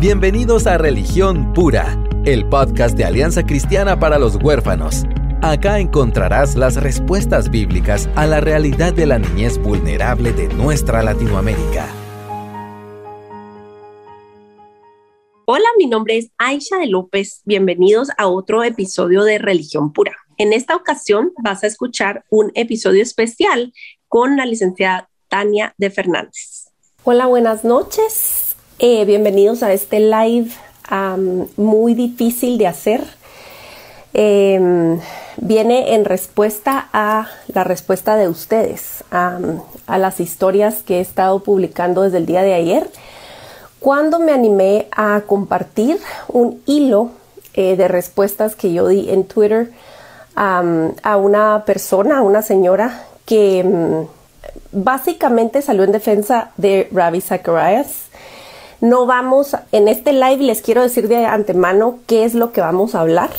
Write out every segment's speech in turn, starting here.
Bienvenidos a Religión Pura, el podcast de Alianza Cristiana para los Huérfanos. Acá encontrarás las respuestas bíblicas a la realidad de la niñez vulnerable de nuestra Latinoamérica. Hola, mi nombre es Aisha de López. Bienvenidos a otro episodio de Religión Pura. En esta ocasión vas a escuchar un episodio especial con la licenciada Tania de Fernández. Hola, buenas noches. Eh, bienvenidos a este live muy difícil de hacer. Em, viene en respuesta a la respuesta de ustedes, a las historias que he estado publicando desde el día de ayer, cuando me animé a compartir un hilo eh, de respuestas que yo di en Twitter a una persona, a una señora que mm, básicamente salió en defensa de Ravi Zacharias no vamos, en este live les quiero decir de antemano qué es lo que vamos a hablar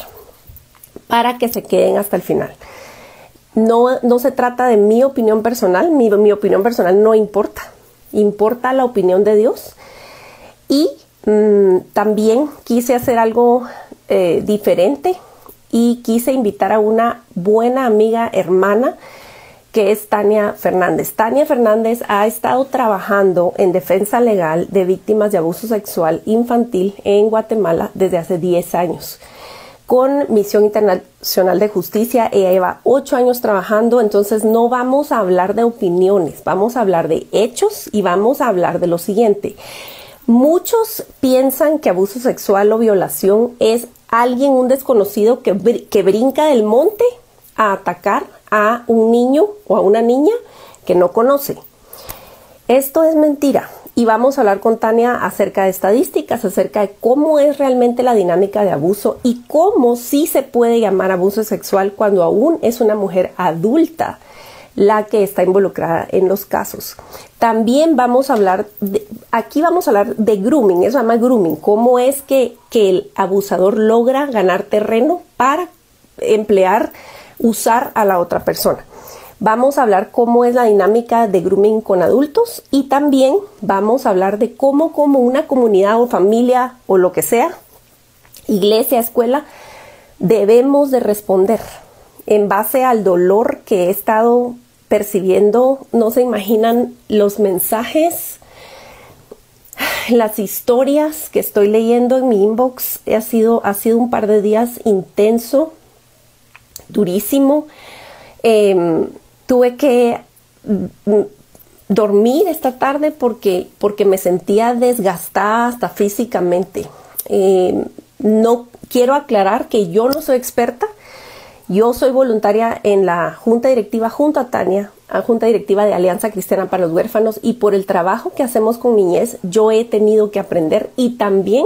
para que se queden hasta el final. No, no se trata de mi opinión personal, mi, mi, opinión personal no importa, importa la opinión de Dios. Y mm, también quise hacer algo eh, diferente y quise invitar a una buena amiga, hermana, que es Tania Fernández. Tania Fernández ha estado trabajando en defensa legal de víctimas de abuso sexual infantil en Guatemala desde hace 10 años. Con Misión Internacional de Justicia, ella lleva 8 años trabajando, entonces no vamos a hablar de opiniones, vamos a hablar de hechos y vamos a hablar de lo siguiente. Muchos piensan que abuso sexual o violación es alguien, un desconocido que, que brinca del monte atacar a un niño o a una niña que no conoce. Esto es mentira y vamos a hablar con Tania acerca de estadísticas, acerca de cómo es realmente la dinámica de abuso y cómo sí se puede llamar abuso sexual cuando aún es una mujer adulta la que está involucrada en los casos. También vamos a hablar, aquí vamos a hablar de grooming, eso llama grooming, cómo es que, que el abusador logra ganar terreno para emplear usar a la otra persona. Vamos a hablar cómo es la dinámica de grooming con adultos y también vamos a hablar de cómo como una comunidad o familia o lo que sea, iglesia, escuela, debemos de responder en base al dolor que he estado percibiendo. No se imaginan los mensajes, las historias que estoy leyendo en mi inbox. Ha sido, ha sido un par de días intenso durísimo. Em, tuve que mm, dormir esta tarde porque, porque me sentía desgastada hasta físicamente. Em, no quiero aclarar que yo no soy experta. Yo soy voluntaria en la junta directiva junto a Tania, junta directiva de Alianza Cristiana para los Huérfanos y por el trabajo que hacemos con niñez yo he tenido que aprender y también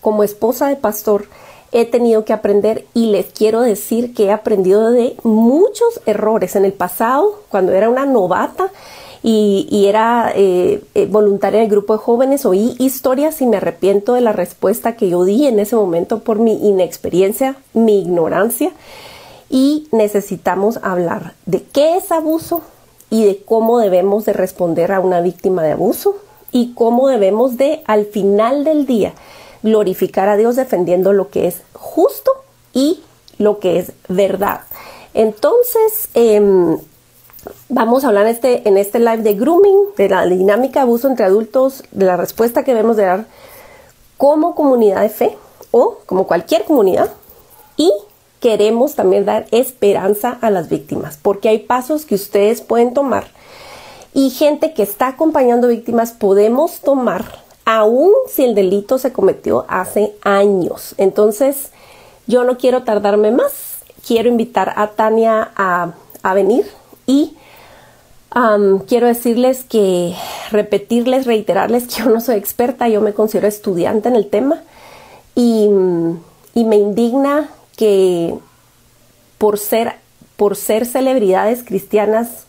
como esposa de pastor he tenido que aprender y les quiero decir que he aprendido de muchos errores en el pasado, cuando era una novata y, era eh, eh, voluntaria del grupo de jóvenes, oí historias y me arrepiento de la respuesta que yo di en ese momento por mi inexperiencia, mi ignorancia. Y necesitamos hablar de qué es abuso y de cómo debemos de responder a una víctima de abuso y cómo debemos de al final del día glorificar a Dios defendiendo lo que es justo y lo que es verdad. Entonces, em, vamos a hablar este, en este live de grooming, de la dinámica de abuso entre adultos, de la respuesta que debemos de dar como comunidad de fe o como cualquier comunidad y queremos también dar esperanza a las víctimas porque hay pasos que ustedes pueden tomar y gente que está acompañando víctimas podemos tomar aún si el delito se cometió hace años. Entonces, yo no quiero tardarme más. Quiero invitar a Tania a, venir y quiero decirles que, repetirles, reiterarles que yo no soy experta, yo me considero estudiante en el tema y, y me indigna que por ser, por ser celebridades cristianas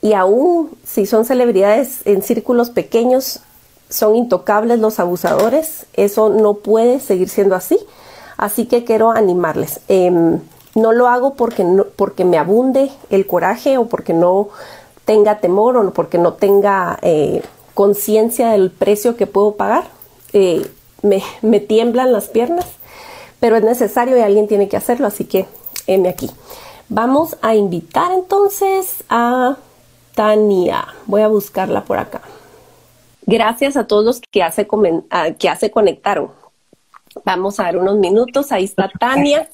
y aún si son celebridades en círculos pequeños, son intocables los abusadores, eso no puede seguir siendo así, así que quiero animarles. Em, no lo hago porque, no, porque me abunde el coraje o porque no tenga temor o porque no tenga eh, conciencia del precio que puedo pagar. Eh, me, me tiemblan las piernas, pero es necesario y alguien tiene que hacerlo, así que heme aquí. Vamos a invitar entonces a Tania. Voy a buscarla por acá. Gracias a todos los que hace, que hace conectaron. Vamos a dar unos minutos. Ahí está Tania.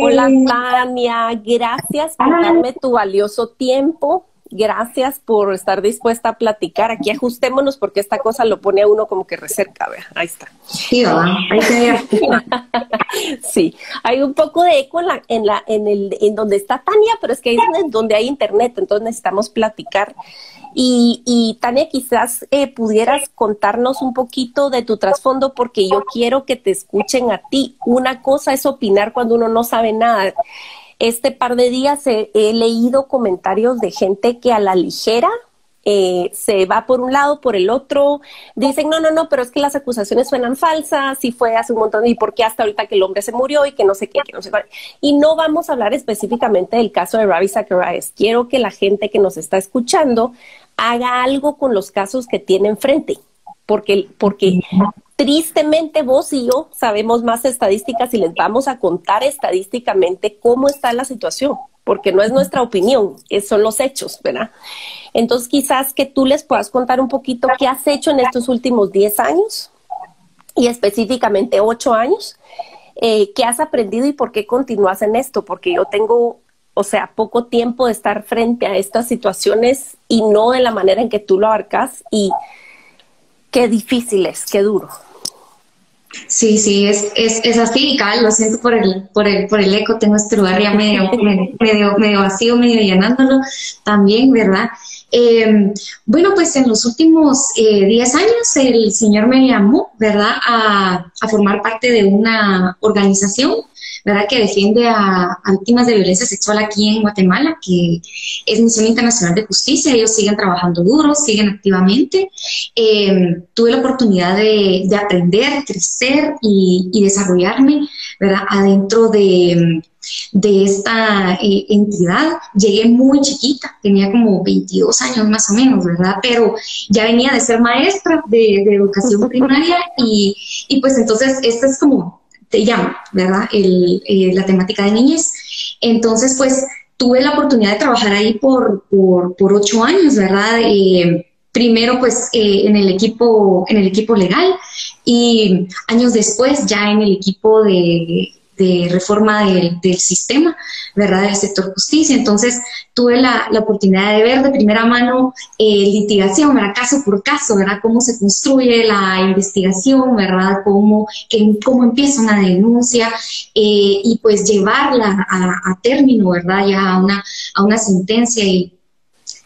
Hola Tania, gracias por darme tu valioso tiempo. Gracias por estar dispuesta a platicar. Aquí ajustémonos porque esta cosa lo pone a uno como que recerca, vea. Ahí está. Sí, sí, hay un poco de eco en la, en la, en el, en donde está Tania, pero es que ahí es donde hay internet, entonces necesitamos platicar. Y, y Tania, quizás eh, pudieras contarnos un poquito de tu trasfondo porque yo quiero que te escuchen a ti. Una cosa es opinar cuando uno no sabe nada este par de días he, leído comentarios de gente que a la ligera eh, se va por un lado, por el otro, dicen, no, no, no, pero es que las acusaciones suenan falsas, y fue hace un montón, y por qué hasta ahorita que el hombre se murió y que no sé qué, que no sé. Y no vamos a hablar específicamente del caso de Ravi Zacharias. Quiero que la gente que nos está escuchando haga algo con los casos que tiene enfrente, porque, porque Tristemente vos y yo sabemos más estadísticas y les vamos a contar estadísticamente cómo está la situación, porque no es nuestra opinión, son los hechos, ¿verdad? Entonces quizás que tú les puedas contar un poquito qué has hecho en estos últimos 10 años y específicamente 8 años, eh, qué has aprendido y por qué continúas en esto, porque yo tengo o sea, poco tiempo de estar frente a estas situaciones y no de la manera en que tú lo abarcas y qué difícil es, qué duro. Sí, sí, es, es, es así, Cal, lo siento por el, por el, por el eco, tengo este lugar ya medio, medio, medio vacío, medio llenándolo también, ¿verdad? Eh, bueno, pues en los últimos 10 eh, años el Señor me llamó, ¿verdad?, a, a formar parte de una organización ¿verdad? Que defiende a, víctimas de violencia sexual aquí en Guatemala, que es Misión Internacional de Justicia. Ellos siguen trabajando duro, siguen activamente. Em, tuve la oportunidad de, aprender, crecer y, desarrollarme, ¿verdad? Adentro de, esta eh, entidad. Llegué muy chiquita, tenía como 22 años más o menos, ¿verdad? Pero ya venía de ser maestra de, educación primaria y, y, pues entonces esta es como te llama, ¿verdad? Eh, la temática de niñez. Entonces, pues tuve la oportunidad de trabajar ahí por, por, ocho años, ¿verdad? Eh, primero, pues eh, en, el equipo, en el equipo legal y años después ya en el equipo de, de reforma del, del, sistema, ¿verdad? Del sector justicia. Entonces, tuve la, la oportunidad de ver de primera mano eh, litigación, ¿verdad? Caso por caso, ¿verdad? Cómo se construye la investigación, ¿verdad? Cómo, cómo empieza una denuncia eh, y pues llevarla a, a, término, ¿verdad? Ya a una, a una sentencia y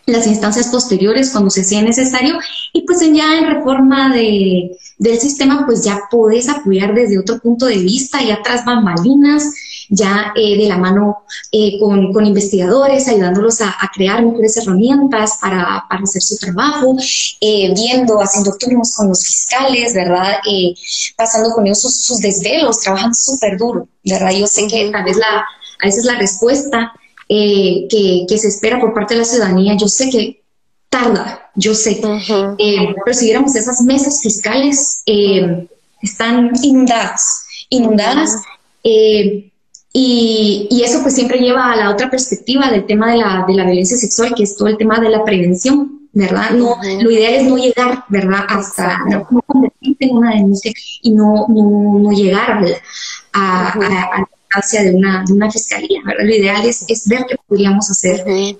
las instancias posteriores cuando se sea necesario y pues ya en reforma de, del sistema pues ya puedes apoyar desde otro punto de vista, ya tras bambalinas, ya eh, de la mano eh, con, con, investigadores, ayudándolos a, crear mejores herramientas para, para hacer su trabajo, eh, viendo, haciendo turnos con los fiscales, ¿verdad? pasando con ellos sus, desvelos, trabajando súper duro, ¿verdad? Yo sé que tal vez la, a veces la respuesta eh, que, se espera por parte de la ciudadanía, yo sé que tarda, yo sé, eh, pero si viéramos esas mesas fiscales, eh, están inundadas, inundadas. y, y, eso pues siempre lleva a la otra perspectiva del tema de la, de la violencia sexual, que es todo el tema de la prevención, ¿verdad? No, Lo ideal es no llegar, ¿verdad? Hasta no, convertirte en una denuncia y no, no, llegar a, a, de una, de una fiscalía. ¿verdad? Lo ideal es, es, ver qué podríamos hacer eh,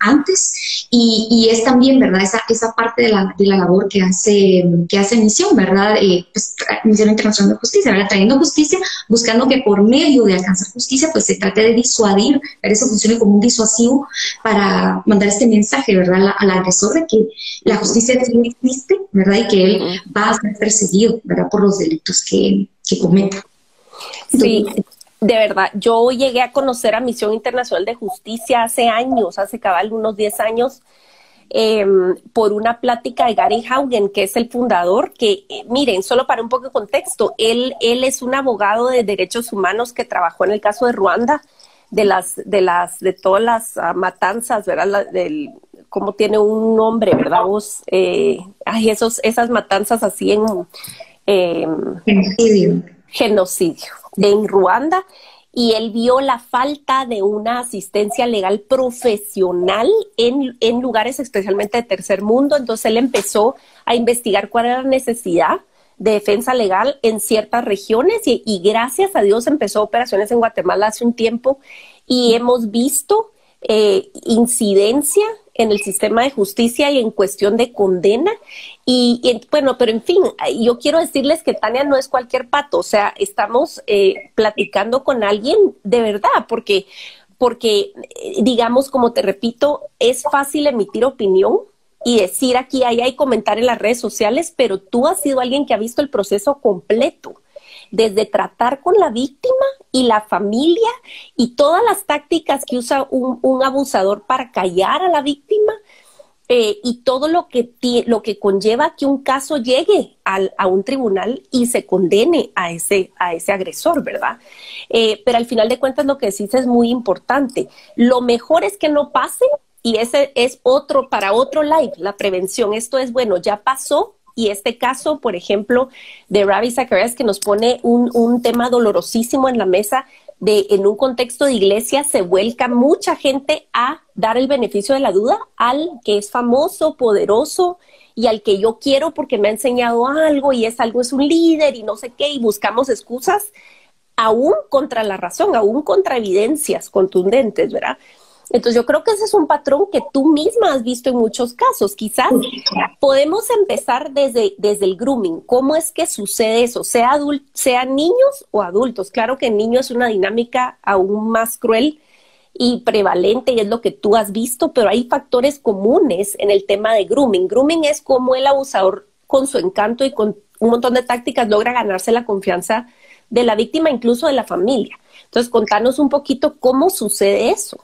antes y, y, es también, ¿verdad? Esa, esa parte de la, de la labor que hace, que hace Misión, ¿verdad? Eh, pues, Misión Internacional de Justicia, ¿verdad? Trayendo justicia, buscando que por medio de alcanzar justicia, pues se trate de disuadir, ver eso funcione como un disuasivo para mandar este mensaje, ¿verdad? Al, agresor de que la justicia existe, ¿verdad? Y que él va a ser perseguido, ¿verdad? Por los delitos que, que cometa. Sí, de verdad, yo llegué a conocer a Misión Internacional de Justicia hace años, hace cabal unos 10 años, em, por una plática de Gary Haugen, que es el fundador, que eh, miren, solo para un poco de contexto, él, él es un abogado de derechos humanos que trabajó en el caso de Ruanda, de las, de las, de todas las ah, matanzas, ¿verdad? del, cómo tiene un nombre, ¿verdad? Vos, eh, esos, esas matanzas así en em, genocidio. genocidio en Ruanda y él vio la falta de una asistencia legal profesional en, en, lugares especialmente de tercer mundo. Entonces él empezó a investigar cuál era la necesidad de defensa legal en ciertas regiones y, y gracias a Dios empezó operaciones en Guatemala hace un tiempo y hemos visto eh, incidencia en el sistema de justicia y en cuestión de condena. Y, bueno, pero en fin, yo quiero decirles que Tania no es cualquier pato, o sea, estamos eh, platicando con alguien de verdad, porque, porque, eh, digamos, como te repito, es fácil emitir opinión y decir aquí, ahí hay comentar en las redes sociales, pero tú has sido alguien que ha visto el proceso completo desde tratar con la víctima y la familia y todas las tácticas que usa un, abusador para callar a la víctima eh, y todo lo que, lo que conlleva que un caso llegue a un tribunal y se condene a ese, a ese agresor, ¿verdad? Eh, pero al final de cuentas lo que decís es muy importante. Lo mejor es que no pase y ese es otro, para otro live, la prevención. Esto es, bueno, ya pasó, y este caso, por ejemplo, de Ravi Zacharias, que nos pone un, un, tema dolorosísimo en la mesa, de en un contexto de iglesia se vuelca mucha gente a dar el beneficio de la duda al que es famoso, poderoso y al que yo quiero porque me ha enseñado algo y es algo, es un líder y no sé qué, y buscamos excusas aún contra la razón, aún contra evidencias contundentes, ¿verdad? Entonces yo creo que ese es un patrón que tú misma has visto en muchos casos. Quizás podemos empezar desde, desde el grooming. ¿Cómo es que sucede eso? Sea sean niños o adultos. Claro que en niños es una dinámica aún más cruel y prevalente y es lo que tú has visto, pero hay factores comunes en el tema de grooming. Grooming es como el abusador con su encanto y con un montón de tácticas logra ganarse la confianza de la víctima, incluso de la familia. Entonces, contanos un poquito cómo sucede eso.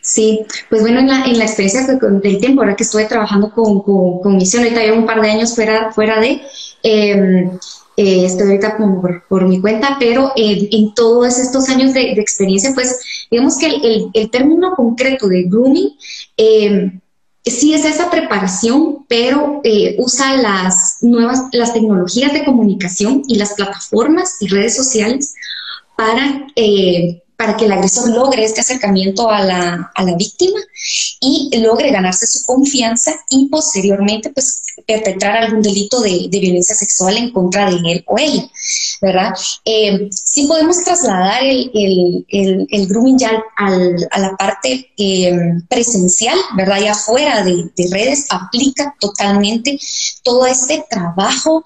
Sí, pues bueno, en la, en la experiencia del tiempo, ahora que estuve trabajando con, con, Misión, ahorita llevo un par de años fuera, fuera de, em, eh, estoy ahorita por, por, mi cuenta, pero en todos estos años de, experiencia, pues digamos que el, el, término concreto de grooming em, sí es esa preparación, pero eh, usa las nuevas, las tecnologías de comunicación y las plataformas y redes sociales para eh, para que el agresor logre este acercamiento a la, a la, víctima y logre ganarse su confianza y posteriormente pues perpetrar algún delito de, de violencia sexual en contra de él o ella, ¿verdad? Eh, sí podemos trasladar el, el, el, grooming ya al, a la parte eh, presencial, ¿verdad? Ya fuera de, de redes aplica totalmente todo este trabajo,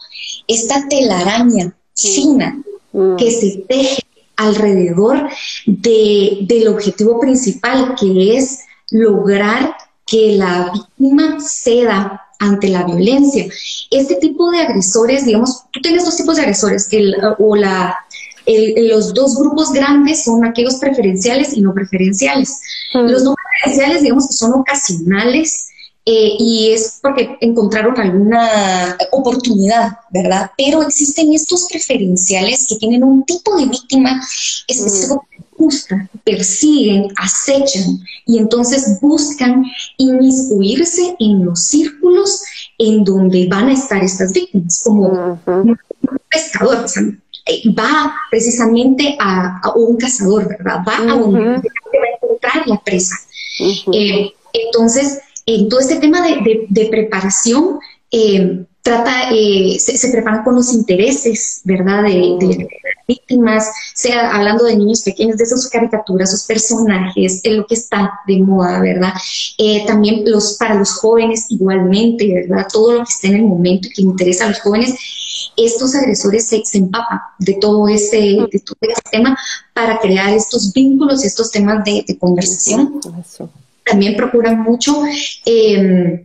esta telaraña fina mm. que se teje alrededor de, del objetivo principal, que es lograr que la víctima ceda ante la violencia. Este tipo de agresores, digamos, tú tienes dos tipos de agresores, el, o la, los dos grupos grandes son aquellos preferenciales y no preferenciales. Los no preferenciales, digamos, que son ocasionales, eh, y es porque encontraron alguna oportunidad, ¿verdad? Pero existen estos preferenciales que tienen un tipo de víctima específico que gusta, persiguen, acechan y entonces buscan inmiscuirse en los círculos en donde van a estar estas víctimas, como un pescador, o sea, eh, va precisamente a, un cazador, ¿verdad? Va a donde va a encontrar la presa. Eh, entonces, en todo este tema de, preparación, eh, trata, eh, se, preparan con los intereses, ¿verdad?, de, víctimas, sea hablando de niños pequeños, de sus caricaturas, sus personajes, en lo que está de moda, ¿verdad? Eh, también los, para los jóvenes igualmente, ¿verdad? Todo lo que esté en el momento y que interesa a los jóvenes, estos agresores se, empapan de todo, ese, de todo ese tema para crear estos vínculos y estos temas de, conversación también procuran mucho em,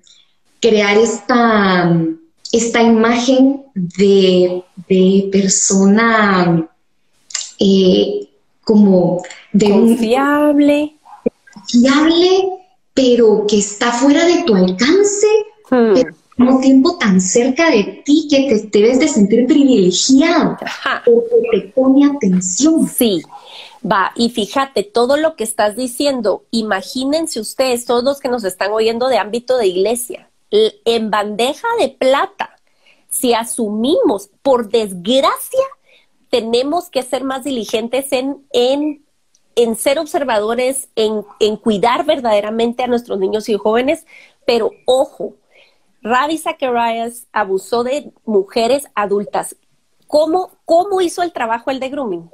crear esta, esta imagen de, persona eh, como de confiable. Confiable, pero que está fuera de tu alcance, hmm. pero al mismo tiempo tan cerca de ti que te debes de sentir privilegiado porque te pone atención. Sí, Va, y fíjate, todo lo que estás diciendo, imagínense ustedes, todos los que nos están oyendo de ámbito de iglesia, en bandeja de plata si asumimos, por desgracia, tenemos que ser más diligentes en, en, en ser observadores, en, en cuidar verdaderamente a nuestros niños y jóvenes, pero ojo, Ravi Zacharias abusó de mujeres adultas. ¿Cómo, cómo hizo el trabajo el de grooming?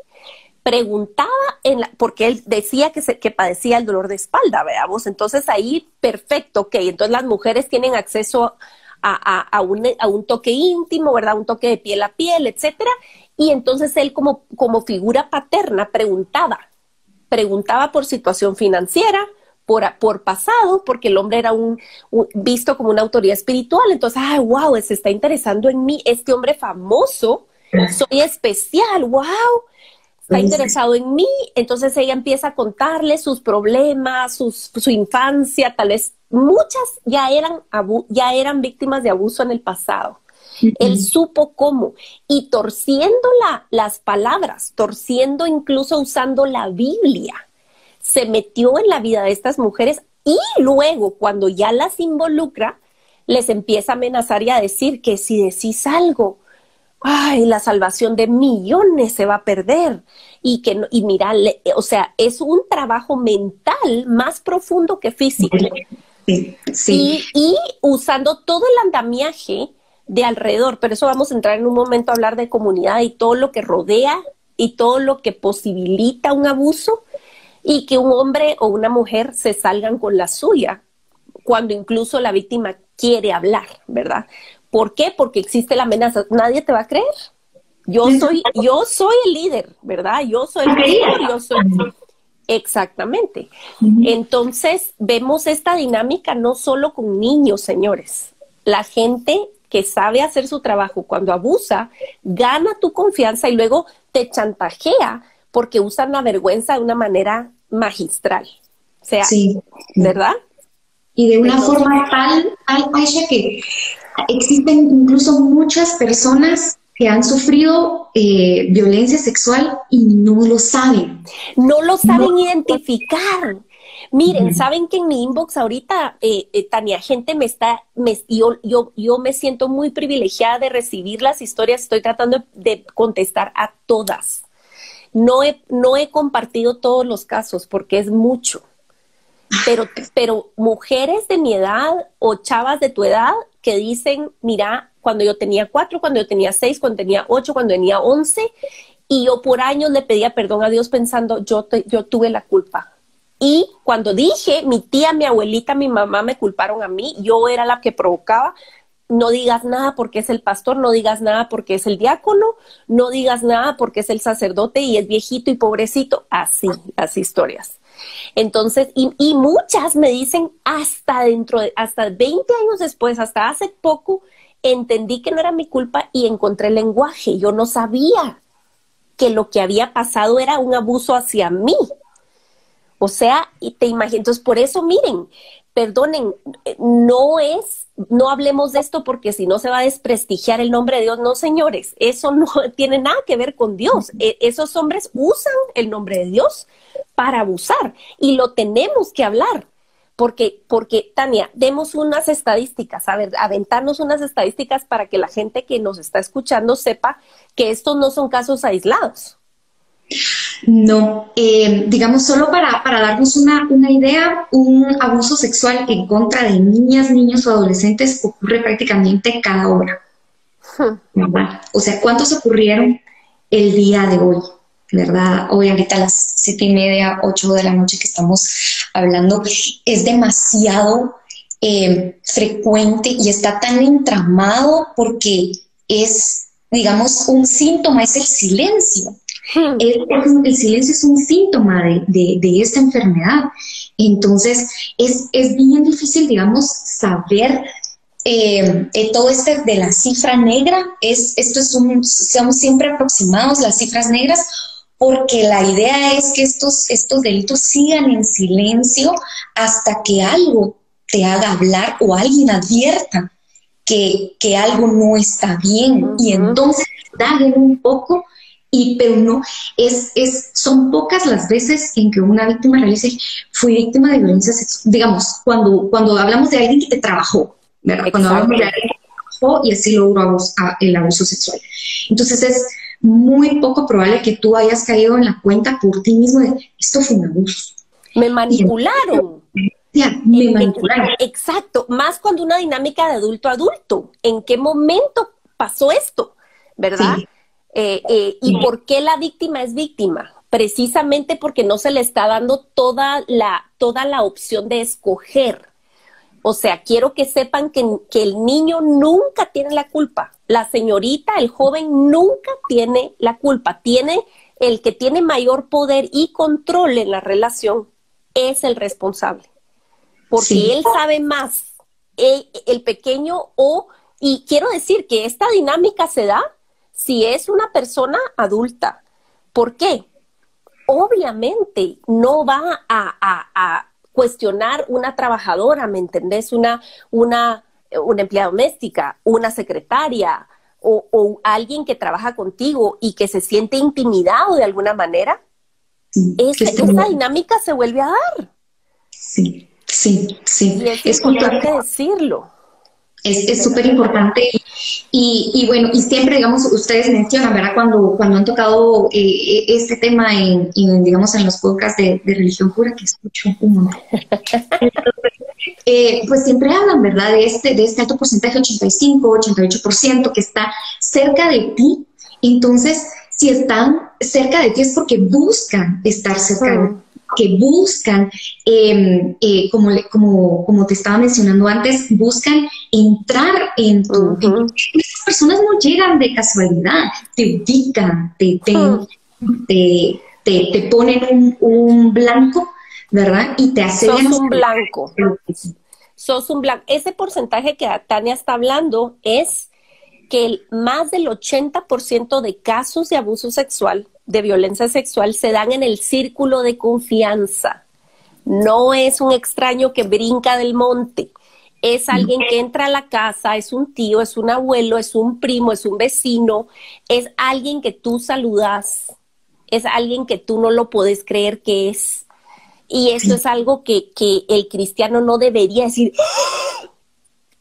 Preguntaba, en la, porque él decía que, se, que padecía el dolor de espalda, veamos. Entonces ahí, perfecto, ok. Entonces las mujeres tienen acceso a, a, un, a, un, toque íntimo, ¿verdad? Un toque de piel a piel, etcétera. Y entonces él como, como figura paterna preguntaba, preguntaba por situación financiera, por, pasado, porque el hombre era un, visto como una autoridad espiritual. Entonces, ay, wow, se está interesando en mí, este hombre famoso, soy especial, wow, está interesado en mí. Entonces ella empieza a contarle sus problemas, su infancia, tal vez muchas ya eran, ya eran víctimas de abuso en el pasado. Él supo cómo y torciendo las palabras, torciendo incluso usando la Biblia se metió en la vida de estas mujeres y luego cuando ya las involucra, les empieza a amenazar y a decir que si decís algo, ay, la salvación de millones se va a perder. Y que, y mira, o sea, es un trabajo mental más profundo que físico. Sí, Y, y, usando todo el andamiaje de alrededor, pero eso vamos a entrar en un momento a hablar de comunidad y todo lo que rodea y todo lo que posibilita un abuso, y que un hombre o una mujer se salgan con la suya cuando incluso la víctima quiere hablar, ¿verdad? ¿Por qué? Porque existe la amenaza. Nadie te va a creer. Yo soy, yo soy el líder, ¿verdad? Yo soy el líder, yo soy. Exactamente. Entonces, vemos esta dinámica no solo con niños, señores. La gente que sabe hacer su trabajo cuando abusa, gana tu confianza y luego te chantajea porque usan la vergüenza de una manera magistral. O sea, ¿verdad? Y de una forma tal, tal, Aisha, que existen incluso muchas personas que han sufrido eh, violencia sexual y no lo saben. No lo saben identificar. Miren, saben que en mi inbox ahorita, eh, eh, Tania, gente me está, me, yo, yo, yo me siento muy privilegiada de recibir las historias, estoy tratando de contestar a todas. No he, no he compartido todos los casos porque es mucho, pero, pero mujeres de mi edad o chavas de tu edad que dicen, mira, cuando yo tenía cuatro, cuando yo tenía seis, cuando tenía ocho, cuando tenía once, y yo por años le pedía perdón a Dios pensando, yo, yo tuve la culpa. Y cuando dije, mi tía, mi abuelita, mi mamá me culparon a mí, yo era la que provocaba, no digas nada porque es el pastor, no digas nada porque es el diácono, no digas nada porque es el sacerdote y es viejito y pobrecito, así las historias. Entonces, y, muchas me dicen hasta dentro de, hasta 20 años después, hasta hace poco, entendí que no era mi culpa y encontré el lenguaje. Yo no sabía que lo que había pasado era un abuso hacia mí. O sea, y te imagino, entonces por eso miren, perdonen, no es, no hablemos de esto porque si no se va a desprestigiar el nombre de Dios. No, señores, eso no tiene nada que ver con Dios. E, esos hombres usan el nombre de Dios para abusar y lo tenemos que hablar. Porque, porque, Tania, demos unas estadísticas, a ver, aventarnos unas estadísticas para que la gente que nos está escuchando sepa que estos no son casos aislados. No, eh, digamos, solo para, para darnos una, una, idea, un abuso sexual en contra de niñas, niños o adolescentes ocurre prácticamente cada hora. O sea, ¿cuántos ocurrieron el día de hoy? ¿Verdad? Hoy ahorita a las siete y media, ocho de la noche que estamos hablando, es demasiado eh, frecuente y está tan entramado porque es, digamos, un síntoma, es el silencio. El, silencio es un síntoma de, esta enfermedad. Entonces, es, bien difícil, digamos, saber eh, eh, todo este de la cifra negra. Es, esto es un, somos siempre aproximados las cifras negras porque la idea es que estos, estos delitos sigan en silencio hasta que algo te haga hablar o alguien advierta que, algo no está bien. Y entonces daguen un poco y pero no, es, es, son pocas las veces en que una víctima realice, fui víctima de violencia sexual, digamos, cuando, cuando hablamos de alguien que te trabajó, ¿verdad? Cuando hablamos de alguien bajó y así logró el abuso sexual. Entonces es muy poco probable que tú hayas caído en la cuenta por ti mismo de esto fue un abuso. Me manipularon. Ya, me manipularon. Exacto, más cuando una dinámica de adulto a adulto. ¿En qué momento pasó esto? ¿Verdad? Eh, eh, ¿Y por qué la víctima es víctima? Precisamente porque no se le está dando toda la, toda la opción de escoger. O sea, quiero que sepan que, que el niño nunca tiene la culpa. La señorita, el joven nunca tiene la culpa. Tiene el que tiene mayor poder y control en la relación es el responsable. Porque él sabe más. El, el pequeño o, y quiero decir que esta dinámica se da si es una persona adulta. ¿Por qué? Obviamente no va a, cuestionar una trabajadora, ¿me entendés? Una, una, una empleada doméstica, una secretaria o, alguien que trabaja contigo y que se siente intimidado de alguna manera. esa, dinámica se vuelve a dar. Sí, sí, sí. es, importante decirlo. Es súper importante y, y, bueno, y siempre, digamos, ustedes mencionan, ¿verdad? Cuando, cuando han tocado eh, este tema en, digamos, en los podcasts de, religión pura, que escucho un montón. Eh, pues siempre hablan, ¿verdad? De este, de este alto porcentaje, 85, 88%, que está cerca de ti. Entonces, si están cerca de ti es porque buscan estar cerca de ti que buscan, em, eh, como, como, como te estaba mencionando antes, buscan entrar en tu... esas personas no llegan de casualidad, te ubican, te, te, te, ponen un, blanco, ¿verdad? Y te hacen... Sos un blanco. Sos un blanco. Ese porcentaje que Tania está hablando es que el, más del 80% de casos de abuso sexual de violencia sexual se dan en el círculo de confianza. No es un extraño que brinca del monte. Es alguien que entra a la casa, es un tío, es un abuelo, es un primo, es un vecino, es alguien que tú saludas, es alguien que tú no lo puedes creer que es. Y eso es algo que, que el cristiano no debería decir. ¡Ah!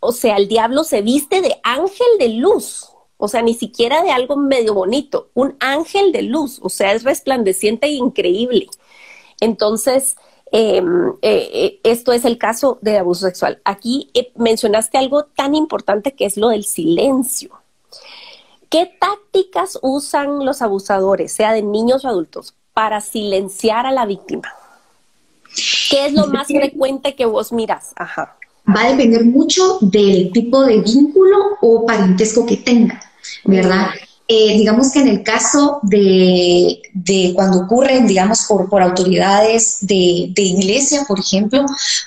O sea, el diablo se viste de ángel de luz o sea, ni siquiera de algo medio bonito, un ángel de luz, o sea, es resplandeciente e increíble. Entonces, em, eh, eh, esto es el caso de abuso sexual. Aquí eh, mencionaste algo tan importante que es lo del silencio. ¿Qué tácticas usan los abusadores, sea de niños o adultos, para silenciar a la víctima? ¿Qué es lo más frecuente que vos miras? Ajá. Va a depender mucho del tipo de vínculo o parentesco que tenga. ¿Verdad? Eh, digamos que en el caso de, cuando ocurren, digamos, por, por autoridades de, iglesia, por ejemplo,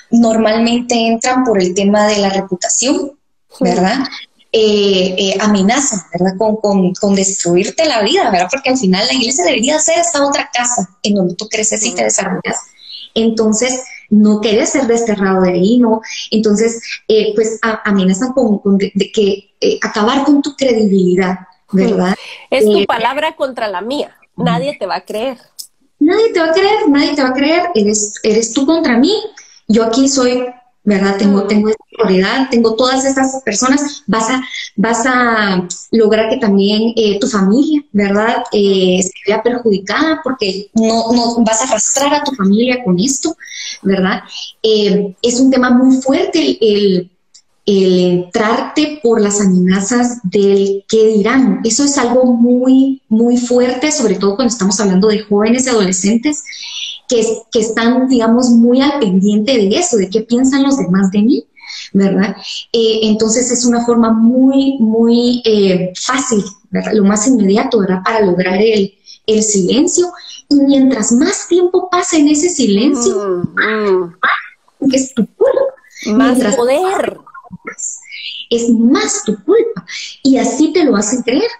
normalmente entran por el tema de la reputación, ¿verdad? Eh, eh, amenazan, ¿verdad? Con, con, destruirte la vida, ¿verdad? Porque al final la iglesia debería ser esta otra casa en donde tú creces y te desarrollas. Entonces, no quieres ser desterrado de ahí, ¿no? Entonces, pues amenazan con, de, que eh, acabar con tu credibilidad, ¿verdad? Es tu eh, palabra contra la mía. Nadie te va a creer. Nadie te va a creer, nadie te va a creer. Eres, eres tú contra mí. Yo aquí soy, ¿verdad? Tengo, tengo autoridad, tengo todas estas personas. Vas a, vas a lograr que también eh, tu familia, ¿verdad? se vea perjudicada porque no, no vas a arrastrar a tu familia con esto, ¿verdad? es un tema muy fuerte el el entrarte por las amenazas del qué dirán. Eso es algo muy, muy fuerte, sobre todo cuando estamos hablando de jóvenes y adolescentes que, que están, digamos, muy al pendiente de eso, de qué piensan los demás de mí, ¿verdad? Eh, entonces es una forma muy, muy eh, fácil, ¿verdad? Lo más inmediato, ¿verdad? Para lograr el, el silencio. Y mientras más tiempo pasa en ese silencio, mm, mm. tu Más poder es más tu culpa. Y así te lo hacen creer.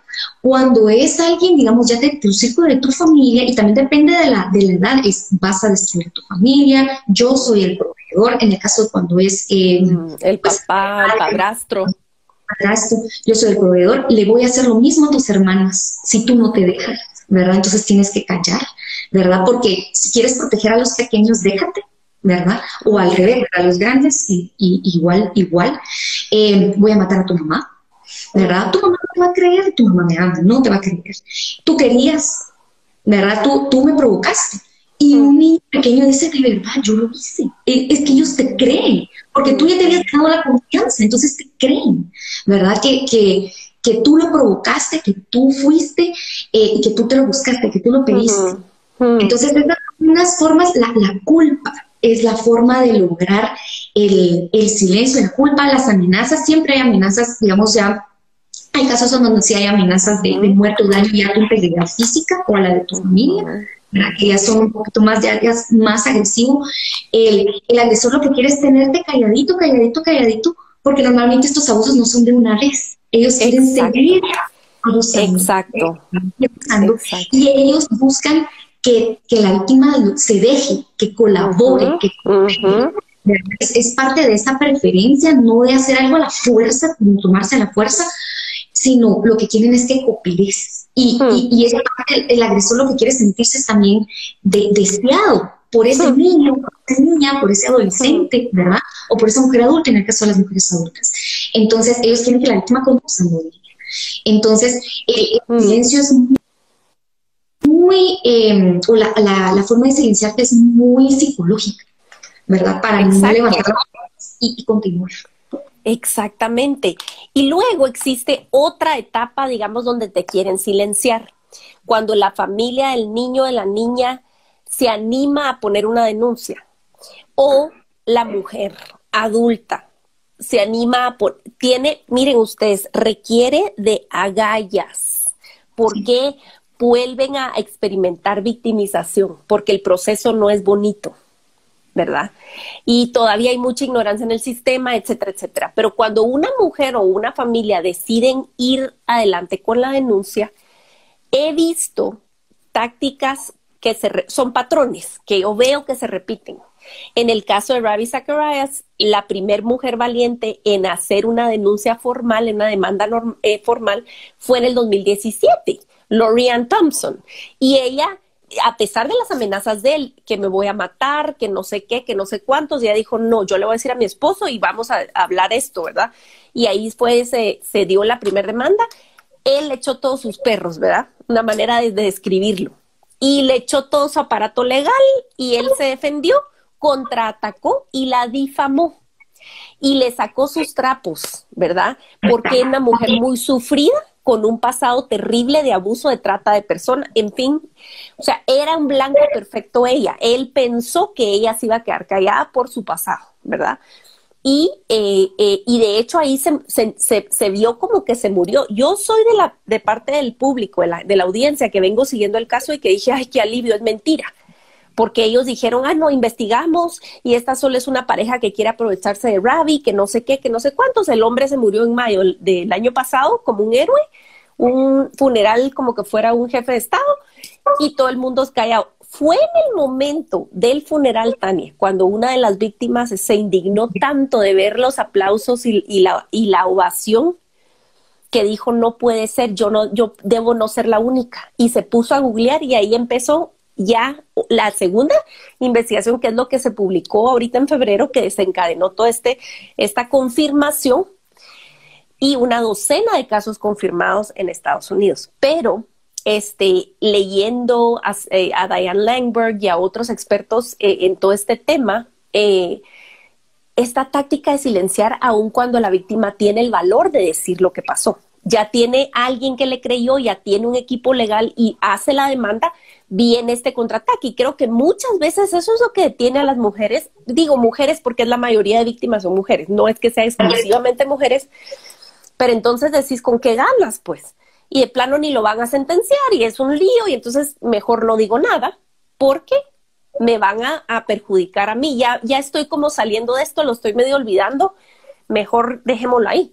Cuando es alguien, digamos, ya de tu círculo de tu familia, y también depende de la, de la edad, es vas a destruir tu familia, yo soy el proveedor, en el caso de cuando es eh, mm, el pues, papá, el padrastro. padrastro. Yo soy el proveedor, le voy a hacer lo mismo a tus hermanas si tú no te dejas, ¿verdad? Entonces tienes que callar, ¿verdad? Porque si quieres proteger a los pequeños, déjate, ¿verdad? O al revés, a los grandes, y, igual, igual. Eh, voy a matar a tu mamá, ¿verdad? Tu mamá te va a creer, tu mamá me ama, no te va a creer. Tú querías, ¿verdad? Tú, tú me provocaste. Y un niño pequeño dice, de verdad, yo lo hice. E, es que ellos te creen, porque tú ya te habías dado la confianza, entonces te creen, ¿verdad? Que, que, que tú lo provocaste, que tú fuiste eh, y que tú te lo buscaste, que tú lo pediste. Entonces, de unas formas, la, la, culpa es la forma de lograr el, el, silencio, la culpa, las amenazas. Siempre hay amenazas, digamos, ya hay casos donde sí hay amenazas de, de muerte o daño ya a tu integridad física o a la de tu familia. que ya son un poquito más, ya, ya más agresivo. El, el, agresor lo que quiere es tenerte calladito, calladito, calladito, porque normalmente estos abusos no son de una vez. Ellos quieren seguir Exacto. Exacto. Y ellos buscan que, que, la víctima se deje, que colabore, que es, parte de esa preferencia, no de hacer algo a la fuerza, tomarse a la fuerza, sino lo que quieren es que cooperes. Y, y, esa parte, el, agresor lo que quiere sentirse también deseado por ese niño, por esa niña, por ese adolescente, ¿verdad? O por esa mujer adulta, en el caso de las mujeres adultas. Entonces, ellos quieren que la víctima conozca Entonces, el, silencio es muy, eh, o la, la, la, forma de silenciarte es muy psicológica, ¿verdad? Para no levantar y, y continuar. Exactamente. Y luego existe otra etapa, digamos, donde te quieren silenciar. Cuando la familia, el niño, de la niña se anima a poner una denuncia. O la mujer adulta se anima a poner, tiene, miren ustedes, requiere de agallas. ¿Por qué vuelven a experimentar victimización? Porque el proceso no es bonito. ¿verdad? Y todavía hay mucha ignorancia en el sistema, etcétera, etcétera. Pero cuando una mujer o una familia deciden ir adelante con la denuncia, he visto tácticas que se son patrones que yo veo que se repiten. En el caso de Ravi Zacharias, la primer mujer valiente en hacer una denuncia formal, en una demanda eh, formal, fue en el 2017, Lorian Thompson. Y ella a pesar de las amenazas de él, que me voy a matar, que no sé qué, que no sé cuántos, ya dijo, no, yo le voy a decir a mi esposo y vamos a, hablar esto, ¿verdad? Y ahí fue, se, se dio la primera demanda. Él echó todos sus perros, ¿verdad? Una manera de, describirlo. Y le echó todo su aparato legal y él se defendió, contraatacó y la difamó. Y le sacó sus trapos, ¿verdad? Porque es una mujer muy sufrida con un pasado terrible de abuso, de trata de personas, en fin. O sea, era un blanco perfecto ella. Él pensó que ella se iba a quedar callada por su pasado, ¿verdad? Y, eh, eh, y de hecho ahí se, se, se, vio como que se murió. Yo soy de, la, de parte del público, de la, de la audiencia que vengo siguiendo el caso y que dije, ay, qué alivio, es mentira porque ellos dijeron, ah, no, investigamos y esta solo es una pareja que quiere aprovecharse de Ravi, que no sé qué, que no sé cuántos. El hombre se murió en mayo del año pasado como un héroe, un funeral como que fuera un jefe de Estado y todo el mundo callado. Fue en el momento del funeral, Tania, cuando una de las víctimas se indignó tanto de ver los aplausos y, la, y la ovación que dijo no puede ser, yo no, yo debo no ser la única. Y se puso a googlear y ahí empezó ya la segunda investigación, que es lo que se publicó ahorita en febrero, que desencadenó toda este, esta confirmación y una docena de casos confirmados en Estados Unidos. Pero este, leyendo a, eh, Diane Langberg y a otros expertos eh, en todo este tema, eh, esta táctica de silenciar aun cuando la víctima tiene el valor de decir lo que pasó. Ya tiene alguien que le creyó, ya tiene un equipo legal y hace la demanda, viene este contraataque. Y creo que muchas veces eso es lo que detiene a las mujeres. Digo mujeres porque es la mayoría de víctimas son mujeres, no es que sea exclusivamente mujeres, pero entonces decís con qué ganas, pues. Y de plano ni lo van a sentenciar y es un lío y entonces mejor no digo nada porque me van a, a perjudicar a mí. Ya, ya estoy como saliendo de esto, lo estoy medio olvidando. Mejor dejémoslo ahí.